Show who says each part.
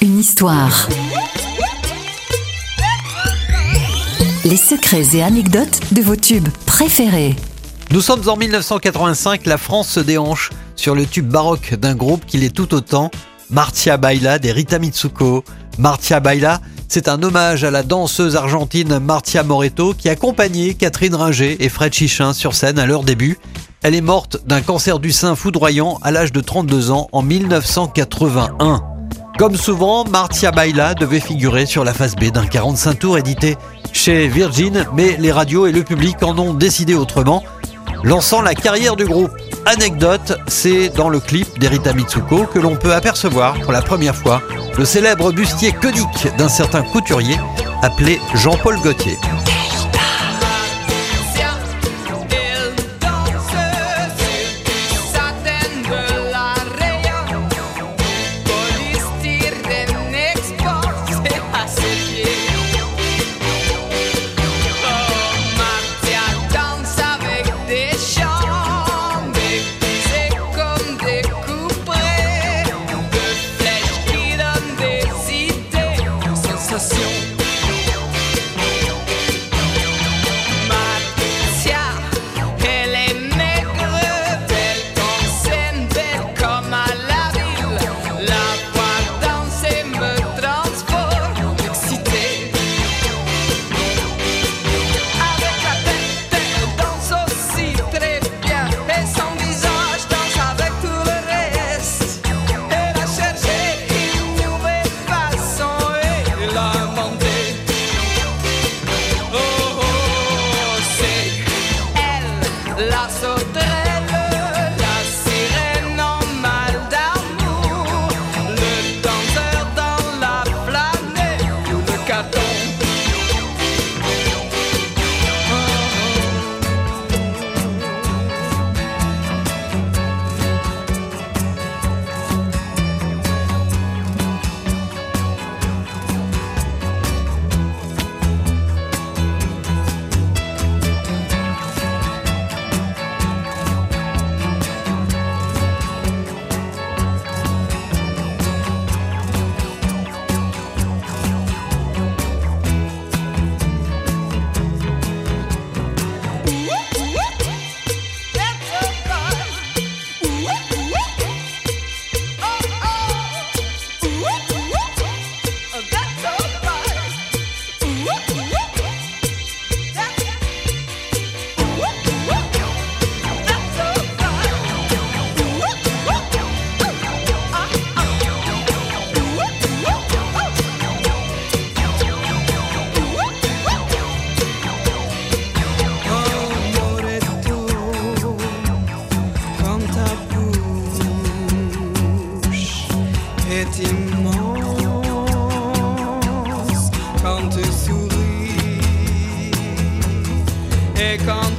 Speaker 1: Une histoire. Les secrets et anecdotes de vos tubes préférés.
Speaker 2: Nous sommes en 1985, la France se déhanche sur le tube baroque d'un groupe qui l'est tout autant, Martia Baila des Rita Mitsuko. Martia Baila, c'est un hommage à la danseuse argentine Martia Moreto qui accompagnait Catherine Ringer et Fred Chichin sur scène à leur début. Elle est morte d'un cancer du sein foudroyant à l'âge de 32 ans en 1981. Comme souvent, Martia Baila devait figurer sur la face B d'un 45 tours édité chez Virgin, mais les radios et le public en ont décidé autrement, lançant la carrière du groupe. Anecdote, c'est dans le clip d'Erita Mitsuko que l'on peut apercevoir pour la première fois le célèbre bustier conique d'un certain couturier appelé Jean-Paul Gaultier. las otras.
Speaker 3: Est immense. Quand tu souris et quand